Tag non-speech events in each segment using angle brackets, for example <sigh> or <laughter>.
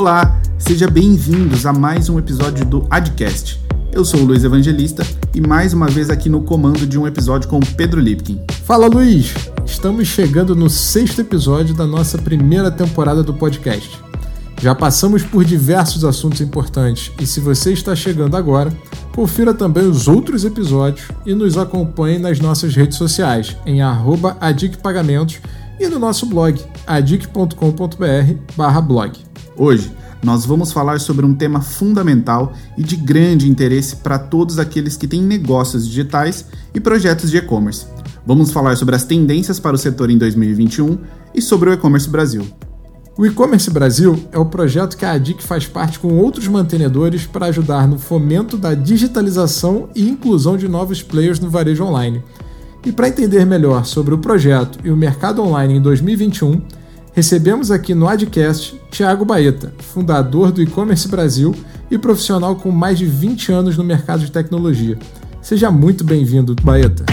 Olá, seja bem-vindos a mais um episódio do Adcast. Eu sou o Luiz Evangelista e mais uma vez aqui no comando de um episódio com Pedro Lipkin. Fala Luiz! Estamos chegando no sexto episódio da nossa primeira temporada do podcast. Já passamos por diversos assuntos importantes e se você está chegando agora, confira também os outros episódios e nos acompanhe nas nossas redes sociais em adicpagamentos e no nosso blog adic.com.br/blog. Hoje nós vamos falar sobre um tema fundamental e de grande interesse para todos aqueles que têm negócios digitais e projetos de e-commerce. Vamos falar sobre as tendências para o setor em 2021 e sobre o e-commerce Brasil. O E-Commerce Brasil é o projeto que a ADIC faz parte com outros mantenedores para ajudar no fomento da digitalização e inclusão de novos players no varejo online. E para entender melhor sobre o projeto e o mercado online em 2021, recebemos aqui no Adcast Thiago Baeta, fundador do E-Commerce Brasil e profissional com mais de 20 anos no mercado de tecnologia. Seja muito bem-vindo, Baeta.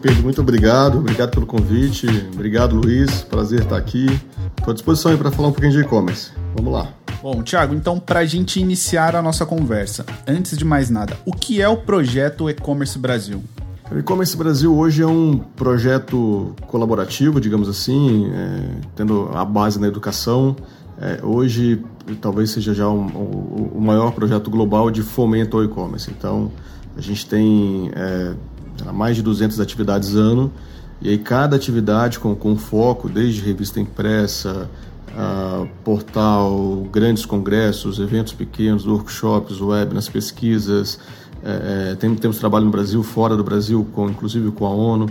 Pedro, muito obrigado. Obrigado pelo convite. Obrigado, Luiz. Prazer estar aqui. Estou à disposição para falar um pouquinho de e-commerce. Vamos lá. Bom, Thiago, então para a gente iniciar a nossa conversa, antes de mais nada, o que é o projeto E-Commerce Brasil? O E-Commerce Brasil hoje é um projeto colaborativo, digamos assim, é, tendo a base na educação. É, hoje, talvez seja já um, um, o maior projeto global de fomento ao e-commerce. Então, a gente tem é, mais de 200 atividades ano, e aí cada atividade com, com foco, desde revista impressa, uh, portal, grandes congressos, eventos pequenos, workshops, webinars, pesquisas, é, tem, temos trabalho no Brasil, fora do Brasil, com, inclusive com a ONU,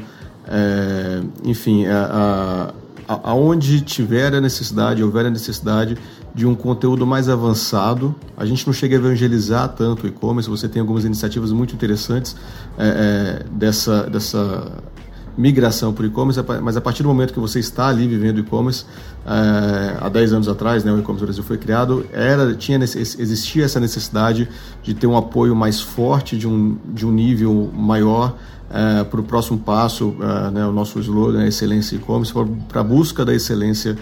é, enfim, a, a, aonde tiver a necessidade, houver a necessidade de um conteúdo mais avançado. A gente não chega a evangelizar tanto o e-commerce, você tem algumas iniciativas muito interessantes é, é, dessa, dessa migração para o e-commerce, mas a partir do momento que você está ali vivendo e-commerce, é, há 10 anos atrás, né, o e-commerce Brasil foi criado, era, tinha, existia essa necessidade de ter um apoio mais forte, de um, de um nível maior é, para o próximo passo, é, né, o nosso slogan é excelência e-commerce, para a busca da excelência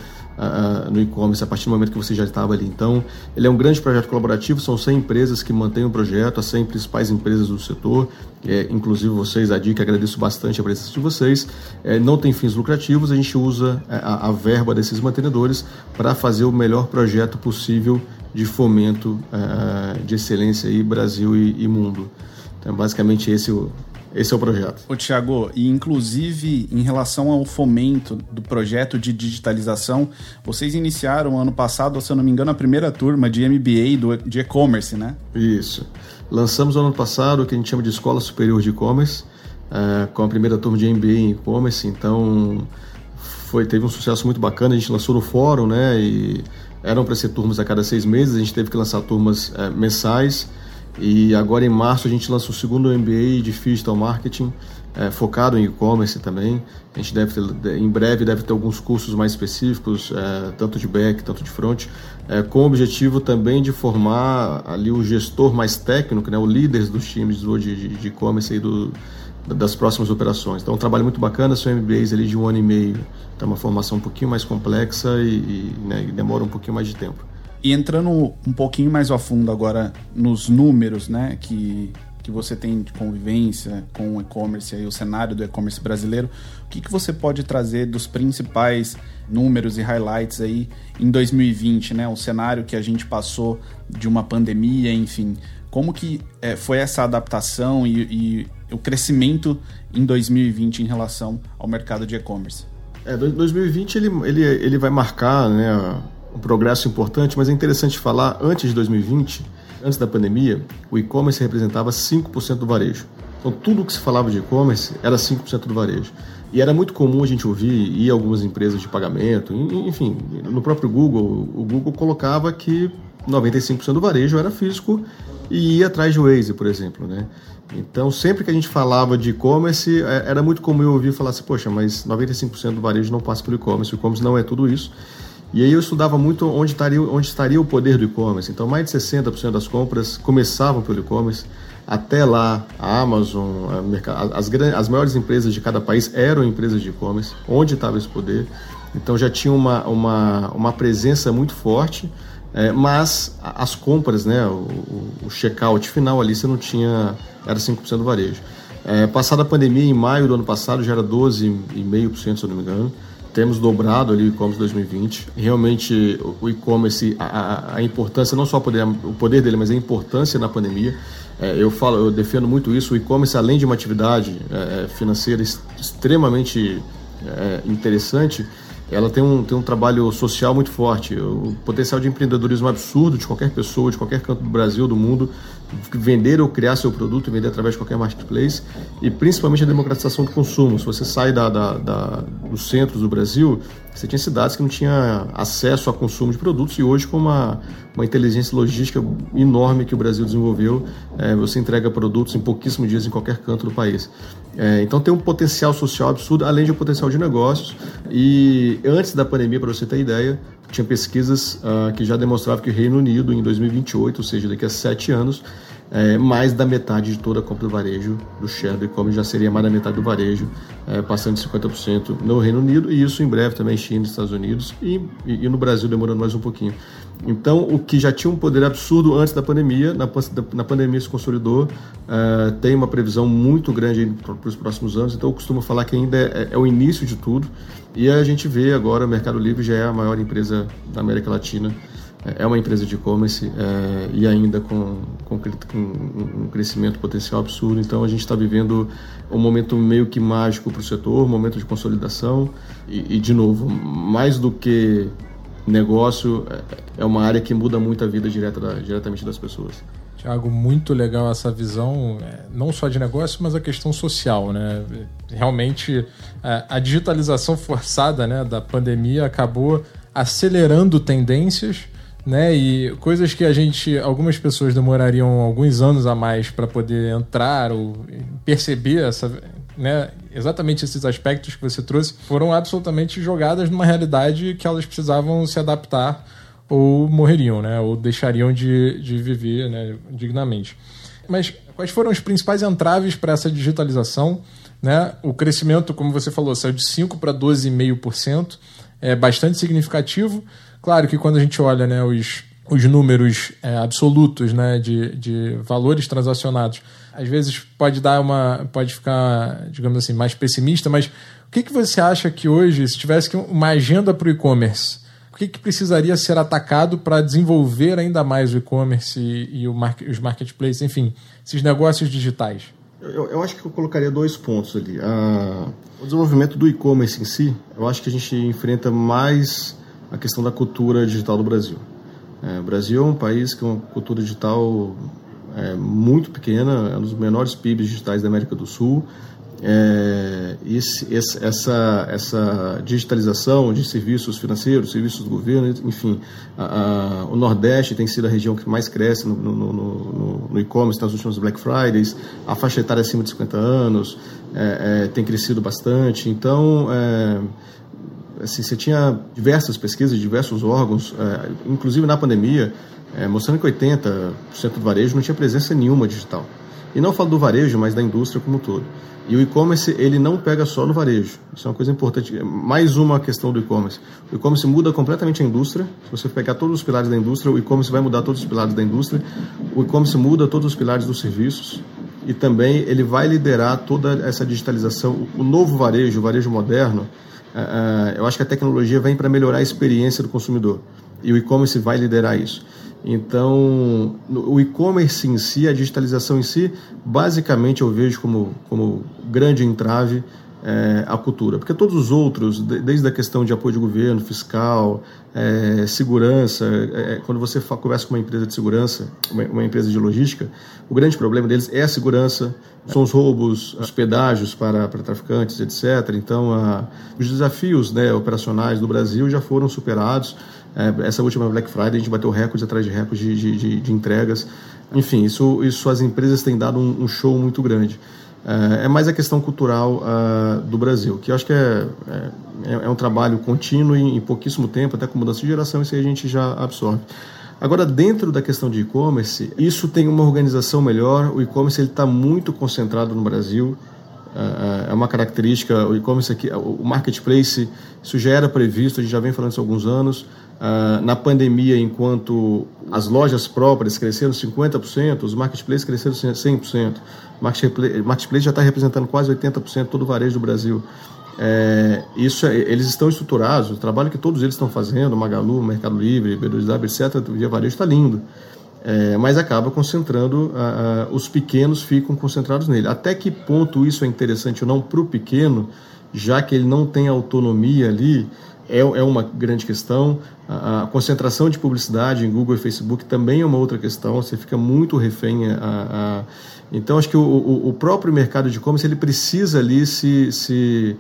no e-commerce a partir do momento que você já estava ali. Então, ele é um grande projeto colaborativo, são 100 empresas que mantêm o projeto, as 100 principais empresas do setor, é, inclusive vocês, a DIC, agradeço bastante a presença de vocês. É, não tem fins lucrativos, a gente usa é, a, a verba desses mantenedores para fazer o melhor projeto possível de fomento uh, de excelência aí, Brasil e, e mundo. Então, basicamente, esse o, esse é o projeto. Ô, Tiago, e inclusive em relação ao fomento do projeto de digitalização, vocês iniciaram ano passado, se eu não me engano, a primeira turma de MBA do, de e-commerce, né? Isso. Lançamos ano passado o que a gente chama de Escola Superior de E-Commerce, uh, com a primeira turma de MBA em e-commerce, então foi, teve um sucesso muito bacana, a gente lançou no fórum, né, e eram para ser turmas a cada seis meses, a gente teve que lançar turmas uh, mensais, e agora em março a gente lança o segundo MBA de Digital Marketing, é, focado em e-commerce também. A gente deve ter, em breve deve ter alguns cursos mais específicos, é, tanto de back, tanto de front, é, com o objetivo também de formar ali o gestor mais técnico, né, o líder dos times de e-commerce e do, das próximas operações. Então, um trabalho muito bacana, são MBAs ali de um ano e meio. Então, uma formação um pouquinho mais complexa e, e, né, e demora um pouquinho mais de tempo. E entrando um pouquinho mais a fundo agora nos números, né, que, que você tem de convivência com o e-commerce e o cenário do e-commerce brasileiro, o que, que você pode trazer dos principais números e highlights aí em 2020, né, o cenário que a gente passou de uma pandemia, enfim, como que é, foi essa adaptação e, e o crescimento em 2020 em relação ao mercado de e-commerce? É, 2020 ele, ele, ele vai marcar, né, um progresso importante, mas é interessante falar, antes de 2020, antes da pandemia, o e-commerce representava 5% do varejo. Então, tudo que se falava de e-commerce era 5% do varejo. E era muito comum a gente ouvir, e algumas empresas de pagamento, enfim, no próprio Google, o Google colocava que 95% do varejo era físico e ia atrás de Waze, por exemplo, né? Então, sempre que a gente falava de e-commerce, é, era muito comum eu ouvir falar assim, poxa, mas 95% do varejo não passa pelo e-commerce, o e-commerce não é tudo isso. E aí eu estudava muito onde estaria, onde estaria o poder do e-commerce. Então, mais de 60% das compras começavam pelo e-commerce. Até lá, a Amazon, a as, as maiores empresas de cada país eram empresas de e-commerce, onde estava esse poder. Então já tinha uma, uma, uma presença muito forte, é, mas as compras, né, o, o check-out final ali, você não tinha, era 5% do varejo. É, passada a pandemia, em maio do ano passado, já era 12,5%, se eu não me engano. Temos dobrado ali o e-commerce 2020. Realmente, o e-commerce, a, a, importância, não só o poder, o poder dele, mas a importância na pandemia. É, eu falo, eu defendo muito isso. O e-commerce, além de uma atividade é, é financeira extremamente é, interessante, ela tem um, tem um trabalho social muito forte. O potencial de empreendedorismo absurdo de qualquer pessoa, de qualquer canto do Brasil, do mundo, vender ou criar seu produto e vender através de qualquer marketplace. E principalmente a democratização do consumo. Se você sai da, da, da dos centros do Brasil, você tinha cidades que não tinha acesso a consumo de produtos e hoje com uma, uma inteligência logística enorme que o Brasil desenvolveu, é, você entrega produtos em pouquíssimos dias em qualquer canto do país. É, então tem um potencial social absurdo, além de um potencial de negócios. E antes da pandemia, para você ter ideia, tinha pesquisas uh, que já demonstravam que o Reino Unido, em 2028, ou seja, daqui a sete anos, é, mais da metade de toda a compra do varejo do share do e-commerce já seria mais da metade do varejo, é, passando de 50% no Reino Unido e isso em breve também China Estados Unidos e, e, e, no Brasil demorando mais um pouquinho. Então, o que já tinha um poder absurdo antes da pandemia, na, na pandemia se consolidou, é, tem uma previsão muito grande para os próximos anos, então eu costumo falar que ainda é, é o início de tudo e a gente vê agora o Mercado Livre já é a maior empresa da América Latina é uma empresa de e-commerce é, e ainda com, com, com, um crescimento potencial absurdo. Então a gente está vivendo um momento meio que mágico para o setor, um momento de consolidação e, e, de novo, mais do que negócio, é, é uma área que muda muito a vida direta da, diretamente das pessoas. Tiago, muito legal essa visão, é, não só de negócio, mas a questão social, né? Realmente, é, a digitalização forçada né, da pandemia acabou acelerando tendências né? E coisas que a gente, algumas pessoas demorariam alguns anos a mais para poder entrar ou perceber essa, né? Exatamente esses aspectos que você trouxe foram absolutamente jogadas numa realidade que elas precisavam se adaptar ou morreriam, né? Ou deixariam de, de viver, né? Dignamente. Mas quais foram os principais entraves para essa digitalização? Né? O crescimento, como você falou, saiu de 5 para 12,5%, é bastante significativo. Claro que quando a gente olha né, os, os números é, absolutos né, de, de valores transacionados, às vezes pode dar uma. pode ficar, digamos assim, mais pessimista, mas o que, que você acha que hoje, se tivesse uma agenda para o e-commerce, o que, que precisaria ser atacado para desenvolver ainda mais o e-commerce e, e o os marketplaces, enfim, esses negócios digitais? Eu, eu, acho que eu colocaria dois pontos ali. Ah, o desenvolvimento do e-commerce em si, eu acho que a gente enfrenta mais a questão da cultura digital do Brasil. É, o Brasil é um país com uma cultura digital é, muito pequena, é um dos menores PIBs digitais da América do Sul. É, esse, essa, essa digitalização de serviços financeiros, serviços do governo, enfim, a, a, o Nordeste tem sido a região que mais cresce no, no, no, no e-commerce nas últimas Black Fridays, a faixa etária acima de 50 anos é, é, tem crescido bastante. Então, é, assim, você tinha diversas pesquisas, diversos órgãos, é, inclusive na pandemia, é, mostrando que 80% do varejo não tinha presença nenhuma digital. E não falo do varejo, mas da indústria como um todo. E o e-commerce, ele não pega só no varejo. Isso é uma coisa importante. Mais uma questão do e-commerce. O e-commerce muda completamente a indústria. Se você pegar todos os pilares da indústria, o e-commerce vai mudar todos os pilares da indústria. O e-commerce muda todos os pilares dos serviços. E também ele vai liderar toda essa digitalização. O novo varejo, o varejo moderno, uh, eu acho que a tecnologia vem para melhorar a experiência do consumidor e o e-commerce vai liderar isso. Então, o e-commerce em si, a digitalização em si, basicamente eu vejo como, como grande entrave é, a cultura. Porque todos os outros, desde a questão de apoio de governo, fiscal, é, segurança, é quando você conversa com uma empresa de segurança, uma, uma, empresa de logística, o grande problema deles é a segurança, são os roubos, os pedágios para, para traficantes, etc. Então, a, os desafios né, operacionais do Brasil já foram superados. É, essa última Black Friday a gente bateu recorde atrás de recorde de, de, de, de entregas. Enfim, isso, isso as empresas têm dado um, um show muito grande. É, é mais a questão cultural uh, do Brasil, que eu acho que é, é, é um trabalho contínuo e em pouquíssimo tempo, até com mudança de geração, isso aí a gente já absorve. Agora, dentro da questão de e-commerce, isso tem uma organização melhor. O e-commerce está muito concentrado no Brasil. É, é uma característica, o e-commerce aqui, o marketplace, isso já era previsto, a gente já vem falando isso há alguns anos. Uh, na pandemia, enquanto as lojas próprias cresceram 50%, os marketplaces cresceram 100%. O marketplace já está representando quase 80% todo o varejo do Brasil. É, isso é, eles estão estruturados, o trabalho que todos eles estão fazendo, Magalu, Mercado Livre, B2W, etc., Via Varejo está lindo. É, mas acaba concentrando, os pequenos ficam concentrados nele. Até que ponto isso é interessante ou não para o pequeno, já que ele não tem autonomia ali, é, é uma grande questão. A, a, concentração de publicidade em Google e Facebook também é uma outra questão, você fica muito refém a, a então, acho que o, o, o próprio mercado de e-commerce ele precisa ali se, se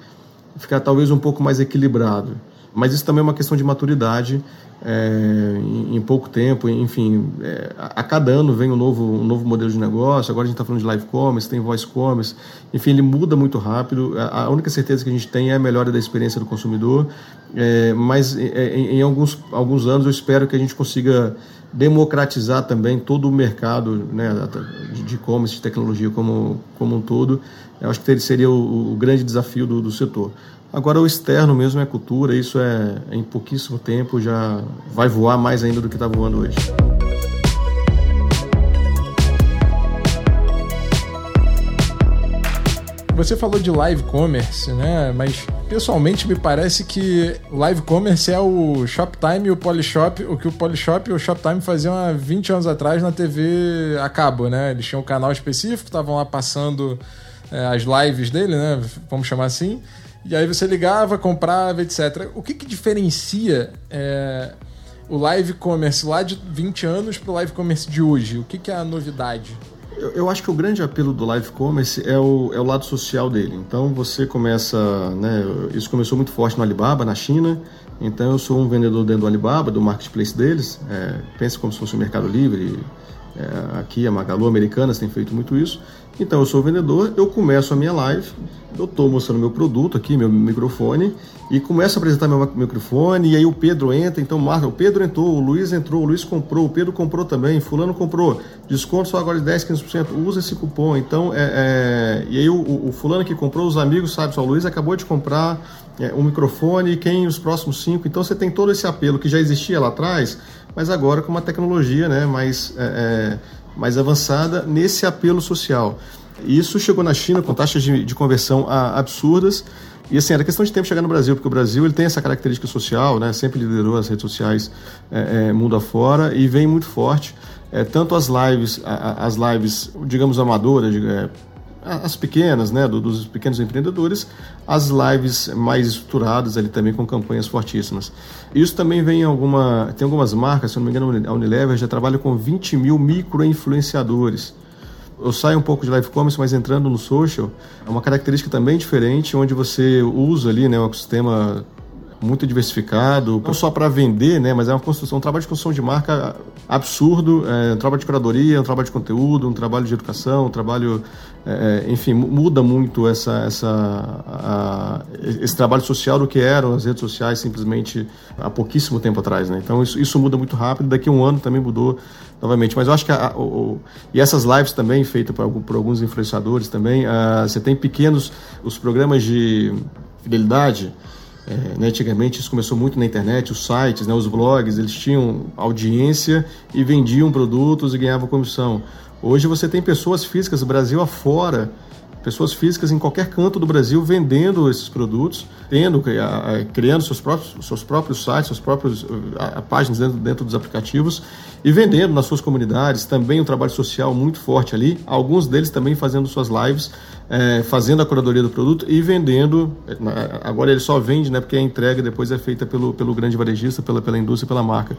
ficar talvez um pouco mais equilibrado. Mas isso também é uma questão de maturidade. É, em, em, pouco tempo, enfim, é, a, a, cada ano vem um novo, um novo modelo de negócio. Agora a gente está falando de live commerce, tem voice commerce, enfim, ele muda muito rápido. A, a, única certeza que a gente tem é a melhora da experiência do consumidor, é, mas é, em, em, alguns, alguns anos eu espero que a gente consiga democratizar também todo o mercado né, de e-commerce, de tecnologia como, como um todo. Eu acho que seria o, o grande desafio do, do setor. Agora, o externo mesmo é cultura, isso é, em pouquíssimo tempo já vai voar mais ainda do que está voando hoje. Você falou de live commerce, né? Mas pessoalmente me parece que live commerce é o Shoptime e o Polishop, o que o Polishop e o Shoptime faziam há 20 anos atrás na TV a cabo, né? Eles tinham um canal específico, estavam lá passando é, as lives dele, né? Vamos chamar assim. E aí você ligava, comprava, etc. O que, que diferencia é, o live commerce lá de 20 anos para o live commerce de hoje? O que, que é a novidade? Eu, eu, acho que o grande apelo do live commerce é o, é o lado social dele. Então você começa, né, isso começou muito forte no Alibaba, na China. Então eu sou um vendedor dentro do Alibaba, do marketplace deles. É, pensa como se fosse o um Mercado Livre. É, aqui a Magalu Americanas tem feito muito isso. Então eu sou vendedor, eu começo a minha live, eu estou mostrando meu produto aqui, meu microfone, e começo a apresentar meu microfone, e aí o Pedro entra, então marca, o Pedro entrou, o Luiz entrou, o Luiz comprou, o Pedro comprou também, fulano comprou, desconto só agora de 10, 15%, usa esse cupom, então é, é... e aí o, o, fulano que comprou, os amigos sabem, só o Luiz acabou de comprar é, um microfone, quem os próximos cinco, então você tem todo esse apelo que já existia lá atrás, mas agora com uma tecnologia né, mais... Mais avançada nesse apelo social. Isso chegou na China com taxas de, de conversão a, absurdas. E assim, era questão de tempo chegar no Brasil, porque o Brasil ele tem essa característica social, né? sempre liderou as redes sociais é, é, mundo afora e vem muito forte. É, tanto as lives, a, as lives, digamos, amadoras, é, as pequenas, né, do, dos pequenos empreendedores, as lives mais estruturadas ali também com campanhas fortíssimas. Isso também vem em alguma, tem algumas marcas, se não me engano, a Unilever já trabalha com 20 mil micro-influenciadores. Eu saio um pouco de live commerce, mas entrando no social, é uma característica também diferente, onde você usa ali né, um ecossistema muito diversificado, não só para vender, né, mas é uma construção, um trabalho de construção de marca absurdo, é, um trabalho de curadoria, um trabalho de conteúdo, um trabalho de educação, um trabalho, é, é enfim, muda muito essa, essa, a, esse trabalho social do que eram as redes sociais simplesmente há pouquíssimo tempo atrás, né? Então isso, isso muda muito rápido, daqui a um ano também mudou novamente. Mas eu acho que a, o, e essas lives também feitas por, por alguns influenciadores também, a, ah, você tem pequenos os programas de fidelidade é, né, antigamente isso começou muito na internet, os sites, né, os blogs, eles tinham audiência e vendiam produtos e ganhavam comissão. Hoje você tem pessoas físicas, Brasil afora, pessoas físicas em qualquer canto do Brasil vendendo esses produtos, tendo, criando seus próprios, seus próprios sites, suas próprias páginas dentro, dentro dos aplicativos e vendendo nas suas comunidades. Também um trabalho social muito forte ali. Alguns deles também fazendo suas lives, é, fazendo a curadoria do produto e vendendo. Agora ele só vende, né? Porque a entrega depois é feita pelo, pelo grande varejista, pela, pela indústria, pela marca.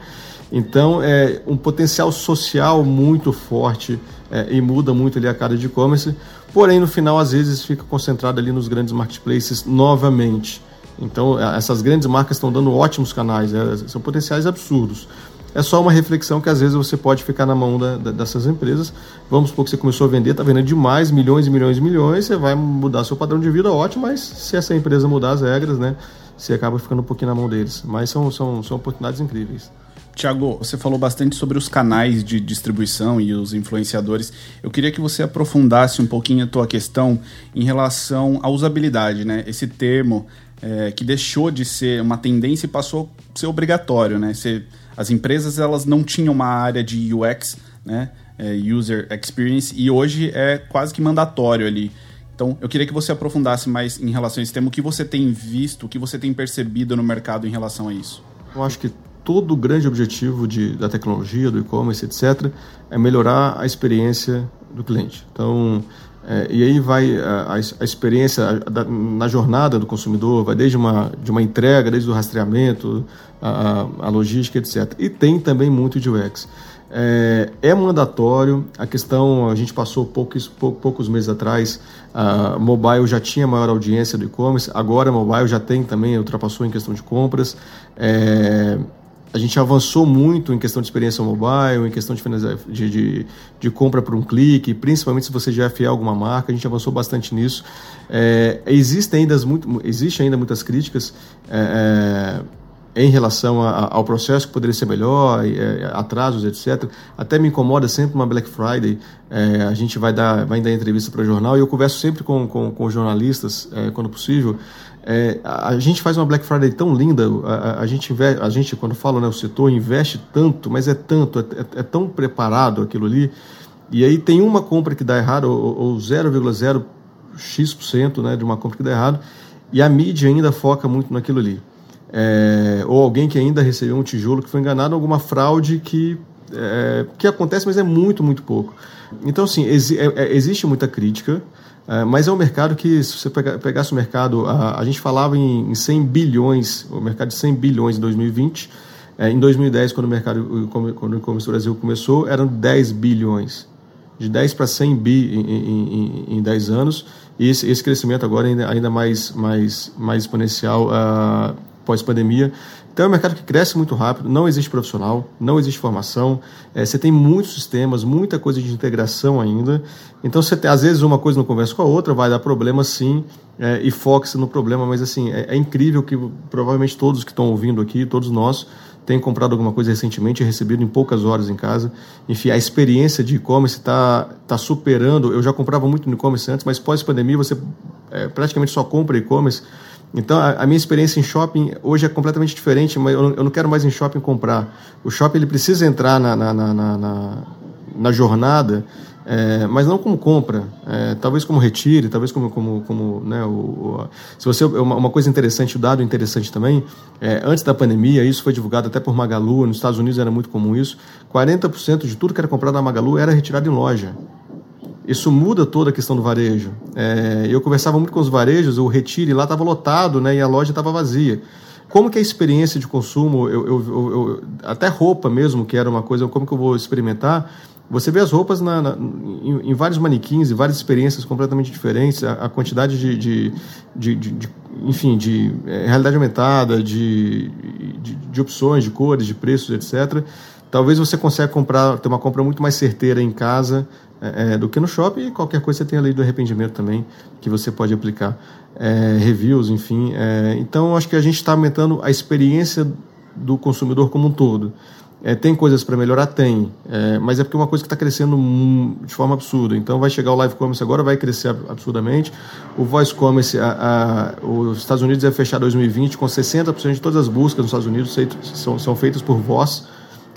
Então é um potencial social muito forte é, e muda muito ali a cara de e-commerce. Porém, no final, às vezes fica concentrado ali nos grandes marketplaces novamente. Então, essas grandes marcas estão dando ótimos canais, é, são potenciais absurdos. É só uma reflexão que às vezes você pode ficar na mão da, da, dessas empresas. Vamos supor que você começou a vender, está vendendo demais, milhões e milhões e milhões, você vai mudar seu padrão de vida, ótimo, mas se essa empresa mudar as regras, né, você acaba ficando um pouquinho na mão deles. Mas são, são, são oportunidades incríveis. Tiago, você falou bastante sobre os canais de distribuição e os influenciadores. Eu queria que você aprofundasse um pouquinho a tua questão em relação à usabilidade, né? Esse termo é, que deixou de ser uma tendência e passou a ser obrigatório, né? Ser, as empresas elas não tinham uma área de UX, né? É, user Experience, e hoje é quase que mandatório ali. Então, eu queria que você aprofundasse mais em relação a esse tema, o que você tem visto, o que você tem percebido no mercado em relação a isso. Eu acho que todo o grande objetivo de, da tecnologia, do e-commerce, etc., é melhorar a experiência do cliente. Então, é, e aí vai a, a experiência a, da, na jornada do consumidor, vai desde uma, de uma entrega, desde o rastreamento, a, a logística, etc. E tem também muito de UX. É, é, mandatório. A questão, a gente passou poucos, poucos meses atrás, a mobile já tinha maior audiência do e-commerce, agora mobile já tem também, ultrapassou em questão de compras. É, a gente avançou muito em questão de experiência mobile, em questão de, de, de, de compra por um clique, principalmente se você já é fiel a alguma marca, a gente avançou bastante nisso. É, existe, ainda muito, existe ainda muitas críticas. É, é em relação a, ao processo que poderia ser melhor, é, atrasos, etc. Até me incomoda sempre uma Black Friday. É, a gente vai dar, vai dar entrevista para o jornal e eu converso sempre com, com, com jornalistas, é, quando possível. É, a gente faz uma Black Friday tão linda, a, a, gente, a gente, quando fala né, o setor, investe tanto, mas é tanto, é, é, é tão preparado aquilo ali. E aí tem uma compra que dá errado, ou, ou 0,0x% né, de uma compra que dá errado, e a mídia ainda foca muito naquilo ali é, ou alguém que ainda recebeu um tijolo que foi enganado, alguma fraude que, é, que acontece, mas é muito, muito pouco. Então, assim, exi é, é, existe muita crítica, é, mas é um mercado que, se você pegasse o mercado, a, a gente falava em, em 100 bilhões, o mercado de 100 bilhões em 2020, é, em 2010, quando o mercado, quando o e-commerce do Brasil começou, eram 10 bilhões. De 10 para 100 bi em, em, em 10 anos. E esse, esse crescimento agora ainda, ainda mais, mais, mais exponencial uh, pós-pandemia. Então é um mercado que cresce muito rápido, não existe profissional, não existe formação, é, você tem muitos sistemas, muita coisa de integração ainda. Então você tem, às vezes uma coisa não conversa com a outra, vai dar problema sim, é, e foca-se no problema, mas assim, é, é, incrível que provavelmente todos que estão ouvindo aqui, todos nós, têm comprado alguma coisa recentemente e recebido em poucas horas em casa. Enfim, a experiência de e-commerce está tá superando. Eu já comprava muito no e-commerce antes, mas pós-pandemia você é, praticamente só compra e-commerce então, a, a, minha experiência em shopping hoje é completamente diferente, mas eu não, eu não, quero mais em shopping comprar. O shopping ele precisa entrar na, na, na, na, na jornada, é, mas não como compra, é, talvez como retire, talvez como, como, como né, o, o, se você uma, uma, coisa interessante, o um dado interessante também, é, antes da pandemia, isso foi divulgado até por Magalu, nos Estados Unidos era muito comum isso, 40% de tudo que era comprado na Magalu era retirado em loja. Isso muda toda a questão do varejo. É, eu conversava muito com os varejos, o retire lá estava lotado né, e a loja estava vazia. Como que é a experiência de consumo, eu, eu, eu, até roupa mesmo, que era uma coisa, como que eu vou experimentar, você vê as roupas na, na, em, em, vários manequins e várias experiências completamente diferentes, a, a quantidade de, de, de, de, enfim, de é, realidade aumentada, de, de, opções, de cores, de preços, etc. Talvez você consiga comprar, ter uma compra muito mais certeira em casa é, é, do que no shopping e qualquer coisa você tem a lei do arrependimento também que você pode aplicar. É, reviews, enfim. É, então, acho que a gente está aumentando a experiência do consumidor como um todo. É, tem coisas para melhorar? Tem. É, mas é porque é uma coisa que está crescendo de forma absurda. Então vai chegar o live commerce agora, vai crescer absurdamente. O voice commerce, a, a, os Estados Unidos vai fechar 2020 com 60% de todas as buscas nos Estados Unidos são, são feitas por voz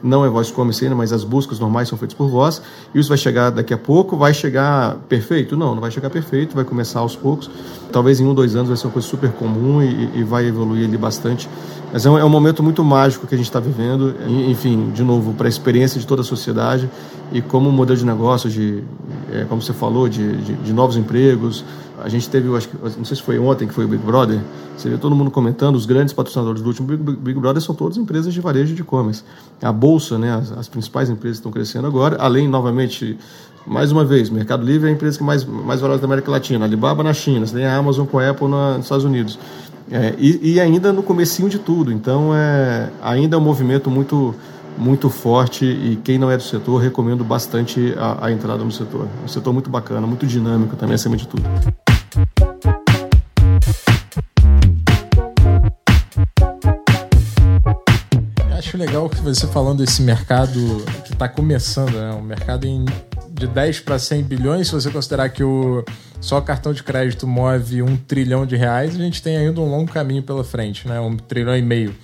não é voz commerce ainda, mas as buscas normais são feitas por voz. Isso vai chegar daqui a pouco, vai chegar perfeito? Não, não vai chegar perfeito, vai começar aos poucos. Talvez em um, dois anos vai ser uma coisa super comum e, e vai evoluir ali bastante. Mas é um, é um momento muito mágico que a gente está vivendo, enfim, de novo, para a experiência de toda a sociedade e como modelo de negócio, de, é, como você falou, de, de, de novos empregos, a gente teve, acho que, não sei se foi ontem que foi o Big Brother, você vê todo mundo comentando, os grandes patrocinadores do último Big, Big Brother são todas empresas de varejo de e-commerce. A Bolsa, né, as, as, principais empresas estão crescendo agora, além, novamente, mais uma vez, Mercado Livre é a empresa que mais, mais valorosa da América Latina, Alibaba na China, você tem a Amazon com a Apple na, nos Estados Unidos. É, e, e, ainda no comecinho de tudo, então é, ainda é um movimento muito muito forte e quem não é do setor, recomendo bastante a, a entrada no setor. É um setor muito bacana, muito dinâmico também, acima de tudo. Legal que você falando desse mercado que está começando, né? Um mercado em, de 10 para 100 bilhões, se você considerar que o só o cartão de crédito move um trilhão de reais, a gente tem ainda um longo caminho pela frente, né? Um trilhão e meio.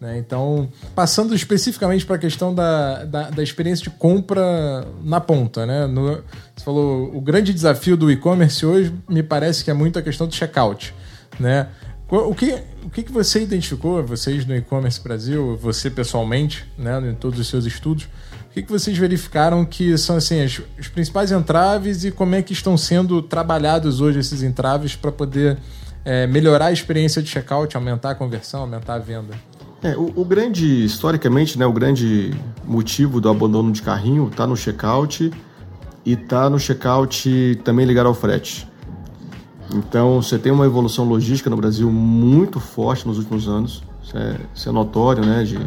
Né? Então, passando especificamente para a questão da, da, da, experiência de compra na ponta. Né? No, você falou, o grande desafio do e-commerce hoje me parece que é muito a questão do checkout. Né? O que, o que você identificou, vocês no e-commerce Brasil, você pessoalmente, né, em todos os seus estudos, o que, que vocês verificaram que são assim, as, os principais entraves e como é que estão sendo trabalhados hoje esses entraves para poder é, melhorar a experiência de checkout, aumentar a conversão, aumentar a venda? É, o, o, grande, historicamente, né, o grande motivo do abandono de carrinho está no checkout e está no checkout também ligado ao frete. Então, você tem uma evolução logística no Brasil muito forte nos últimos anos, isso é, isso é notório, né, de,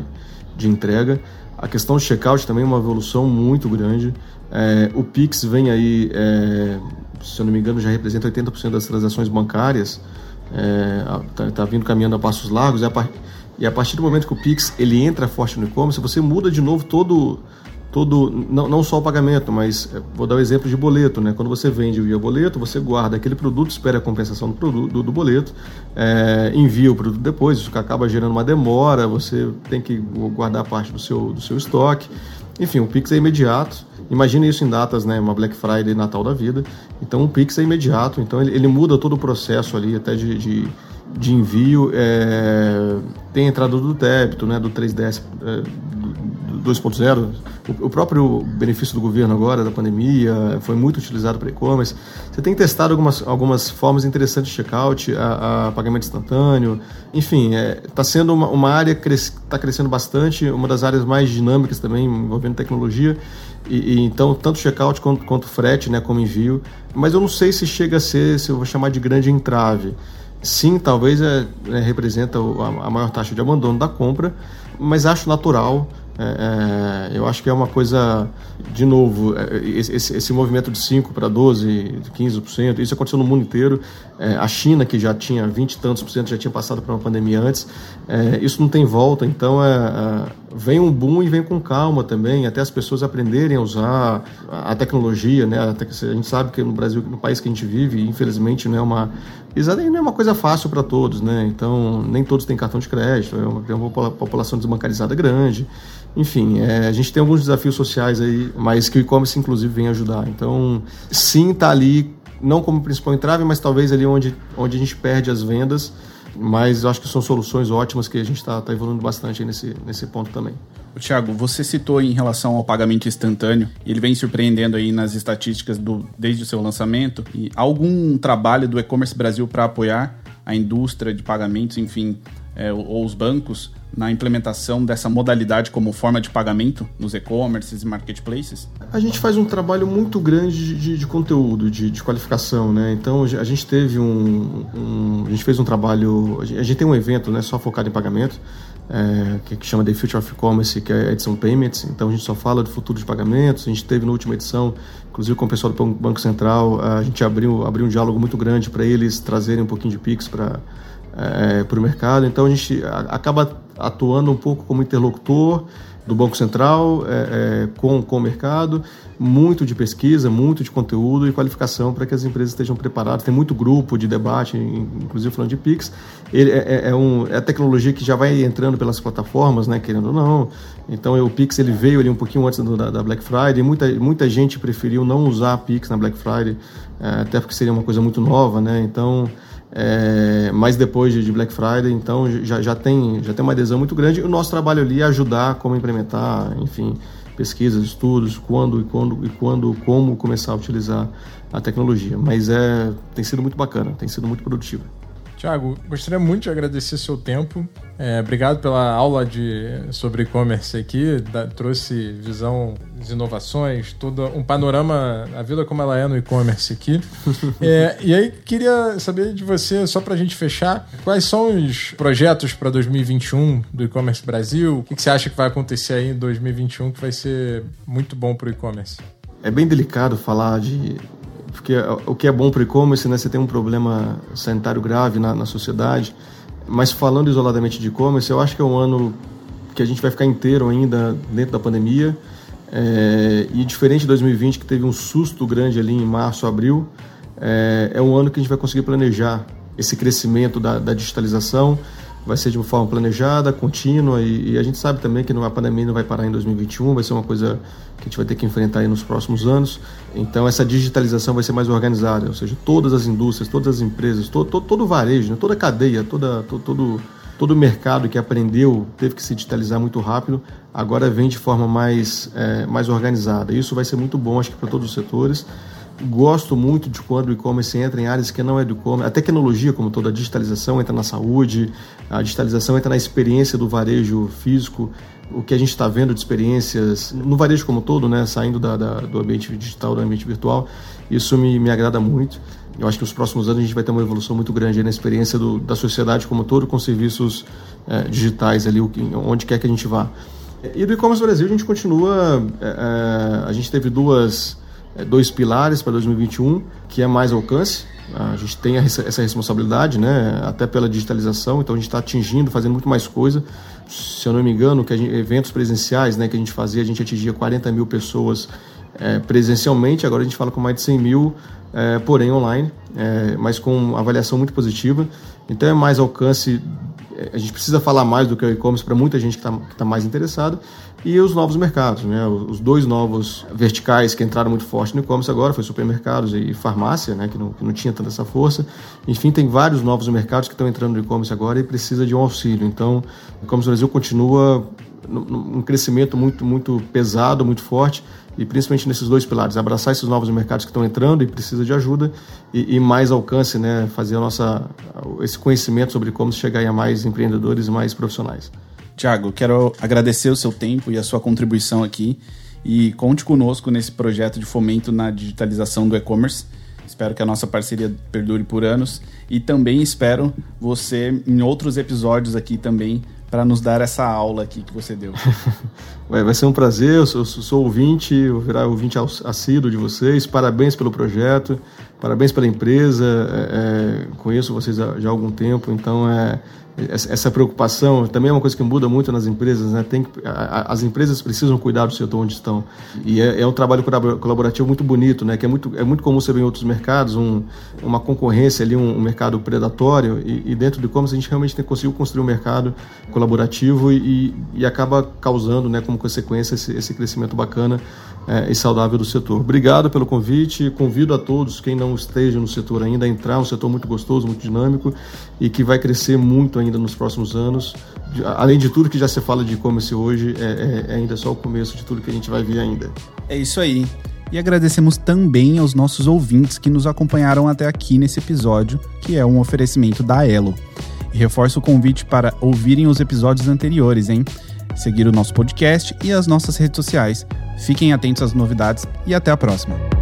de entrega. A questão do checkout também é uma evolução muito grande. É, o Pix vem aí, é, se eu não me engano, já representa 80% das transações bancárias. Está é, tá vindo caminhando a passos largos. E a, e a partir do momento que o Pix ele entra forte no e-commerce, você muda de novo todo todo não, não só o pagamento, mas eh, vou dar o um exemplo de boleto, né? Quando você vende via boleto, você guarda aquele produto, espera a compensação do produto do, do boleto, é, envia o produto depois, isso acaba gerando uma demora, você tem que guardar parte do seu do seu estoque. Enfim, o Pix é imediato. Imagine isso em datas, né? Uma Black Friday, Natal da vida. Então o Pix é imediato, então ele, ele muda todo o processo ali, até de, de de envio é, tem a entrada do débito, né, do 3DS é, 2.0. O, próprio benefício do governo agora, da pandemia, foi muito utilizado para e-commerce. Você tem testado algumas, algumas formas interessantes de checkout, a, a pagamento instantâneo. Enfim, está é, tá sendo uma, uma área que está crescendo bastante, uma das áreas mais dinâmicas também, envolvendo tecnologia. E, e, então, tanto checkout quanto, quanto frete, né, como envio. Mas eu não sei se chega a ser, se eu vou chamar de grande entrave. Sim, talvez é, é, representa a, a maior taxa de abandono da compra, mas acho natural é, é, eu acho que é uma coisa, de novo, é, esse, esse movimento de 5% para 12%, 15%, isso aconteceu no mundo inteiro. É, a China, que já tinha 20 e tantos por cento, já tinha passado por uma pandemia antes, é, isso não tem volta. Então, vem um boom e vem com calma também, até as pessoas aprenderem a usar a tecnologia. Né? A gente sabe que no Brasil, no país que a gente vive, infelizmente, não é uma, não é uma coisa fácil para todos. Né? Então, nem todos têm cartão de crédito, é uma, é uma população desbancarizada grande. Enfim, é, a gente tem alguns desafios sociais aí, mas que o e-commerce inclusive vem ajudar. Então, sim, está ali, não como principal entrave, mas talvez ali onde, onde a gente perde as vendas. Mas eu acho que são soluções ótimas que a gente está tá evoluindo bastante nesse, nesse ponto também. Tiago, você citou em relação ao pagamento instantâneo, ele vem surpreendendo aí nas estatísticas do, desde o seu lançamento. E algum trabalho do e-commerce Brasil para apoiar a indústria de pagamentos, enfim, é, ou os bancos na implementação dessa modalidade como forma de pagamento nos e-commerces e marketplaces? A gente faz um trabalho muito grande de, de conteúdo, de, de, qualificação, né? Então a gente teve um, um, a gente fez um trabalho, a gente tem um evento, né, só focado em pagamento, é, que, que, chama The Future of E-commerce, que é a edição Payments. Então a gente só fala do futuro de pagamentos. A gente teve na última edição, inclusive com o pessoal do Banco Central, a gente abriu, abriu um diálogo muito grande para eles trazerem um pouquinho de Pix para é, para o mercado. Então a gente acaba atuando um pouco como interlocutor do Banco Central é, é, com, com o mercado, muito de pesquisa, muito de conteúdo e qualificação para que as empresas estejam preparadas. Tem muito grupo de debate, inclusive falando de Pix. Ele é, é, é um, é a tecnologia que já vai entrando pelas plataformas, né, querendo ou não. Então o Pix ele veio ali um pouquinho antes do, da, da, Black Friday. Muita, muita gente preferiu não usar Pix na Black Friday, é, até porque seria uma coisa muito nova, né? Então é, mas depois de Black Friday, então já, já, tem, já tem uma adesão muito grande. O nosso trabalho ali é ajudar como implementar, enfim, pesquisas, estudos, quando e quando e quando, como começar a utilizar a tecnologia. Mas é, tem sido muito bacana, tem sido muito produtivo. Tiago, gostaria muito de agradecer seu tempo. É, obrigado pela aula de, sobre e-commerce aqui. Da, trouxe visão de inovações, todo um panorama, a vida como ela é no e-commerce aqui. <laughs> É, e aí, queria saber de você, só para a gente fechar, quais são os projetos para 2021 do e-commerce Brasil? O que, que você acha que vai acontecer aí em 2021 que vai ser muito bom para o e-commerce? É bem delicado falar de porque o que é bom para o e-commerce, né, você tem um problema sanitário grave na, na sociedade, mas falando isoladamente de e-commerce, eu acho que é um ano que a gente vai ficar inteiro ainda dentro da pandemia. É, e diferente de 2020, que teve um susto grande ali em março, abril, é, é um ano que a gente vai conseguir planejar esse crescimento da, da digitalização. Vai ser de uma forma planejada, contínua, e, e, a gente sabe também que a pandemia não vai parar em 2021, vai ser uma coisa que a gente vai ter que enfrentar nos próximos anos. Então, essa digitalização vai ser mais organizada, ou seja, todas as indústrias, todas as empresas, todo, todo, todo o varejo, né, toda a cadeia, toda, todo, todo todo o mercado que aprendeu teve que se digitalizar muito rápido, agora vem de forma mais, é, mais organizada. Isso vai ser muito bom, acho que para todos os setores. Gosto muito de quando o e-commerce entra em áreas que não é do e-commerce. A tecnologia, como toda a digitalização, entra na saúde, a digitalização entra na experiência do varejo físico, o que a gente está vendo de experiências no varejo como todo, né, saindo da, da, do ambiente digital, do ambiente virtual. Isso me, me agrada muito. Eu acho que nos próximos anos a gente vai ter uma evolução muito grande na experiência do, da sociedade como todo com serviços é, digitais ali, onde quer que a gente vá. E do e-commerce Brasil a gente continua, é, a gente teve duas, é, dois pilares para 2021, que é mais alcance, a gente tem essa responsabilidade, né? Até pela digitalização, então a gente está atingindo, fazendo muito mais coisa. Se eu não me engano, que gente, eventos presenciais, né, que a gente fazia, a gente atingia 40 mil pessoas é, presencialmente. Agora a gente fala com mais de 100 mil é, porém online, é, mas com avaliação muito positiva. Então é mais alcance, a gente precisa falar mais do que o e-commerce para muita gente que está tá mais interessada. E os novos mercados, né? os dois novos verticais que entraram muito forte no e-commerce agora, foi supermercados e farmácia, né? que, não, que não tinha tanta essa força. Enfim, tem vários novos mercados que estão entrando no e-commerce agora e precisa de um auxílio. Então, o e-commerce Brasil continua um crescimento muito, muito pesado, muito forte, e principalmente nesses dois pilares, abraçar esses novos mercados que estão entrando e precisa de ajuda e, e mais alcance, né, fazer a nossa, esse conhecimento sobre como chegar a mais empreendedores e mais profissionais. Tiago, quero agradecer o seu tempo e a sua contribuição aqui e conte conosco nesse projeto de fomento na digitalização do e-commerce. Espero que a nossa parceria perdure por anos e também espero você em outros episódios aqui também para nos dar essa aula aqui que você deu. <laughs> Vai ser um prazer, eu sou, sou ouvinte, eu virar ouvinte assíduo de vocês. Parabéns pelo projeto, parabéns pela empresa. É, é, conheço vocês já há algum tempo, então é, essa preocupação também é uma coisa que muda muito nas empresas, né? Tem, as empresas precisam cuidar do setor onde estão e é, é, um trabalho colaborativo muito bonito, né? Que é muito é muito comum você ver em outros mercados um, uma concorrência ali, um, um mercado predatório e, e dentro do e-commerce a gente realmente tem conseguiu construir um mercado colaborativo e, e acaba causando, né, como consequência esse, esse crescimento bacana é, e saudável do setor. Obrigado pelo convite, convido a todos quem não esteja no setor ainda a entrar, um setor muito gostoso, muito dinâmico e que vai crescer muito ainda nos próximos anos. Além de tudo que já se fala de e-commerce hoje, é, é, é ainda só o começo de tudo que a gente vai ver ainda. É isso aí. E agradecemos também aos nossos ouvintes que nos acompanharam até aqui nesse episódio, que é um oferecimento da Elo. E reforço o convite para ouvirem os episódios anteriores, hein? Seguir o nosso podcast e as nossas redes sociais. Fiquem atentos às novidades e até a próxima.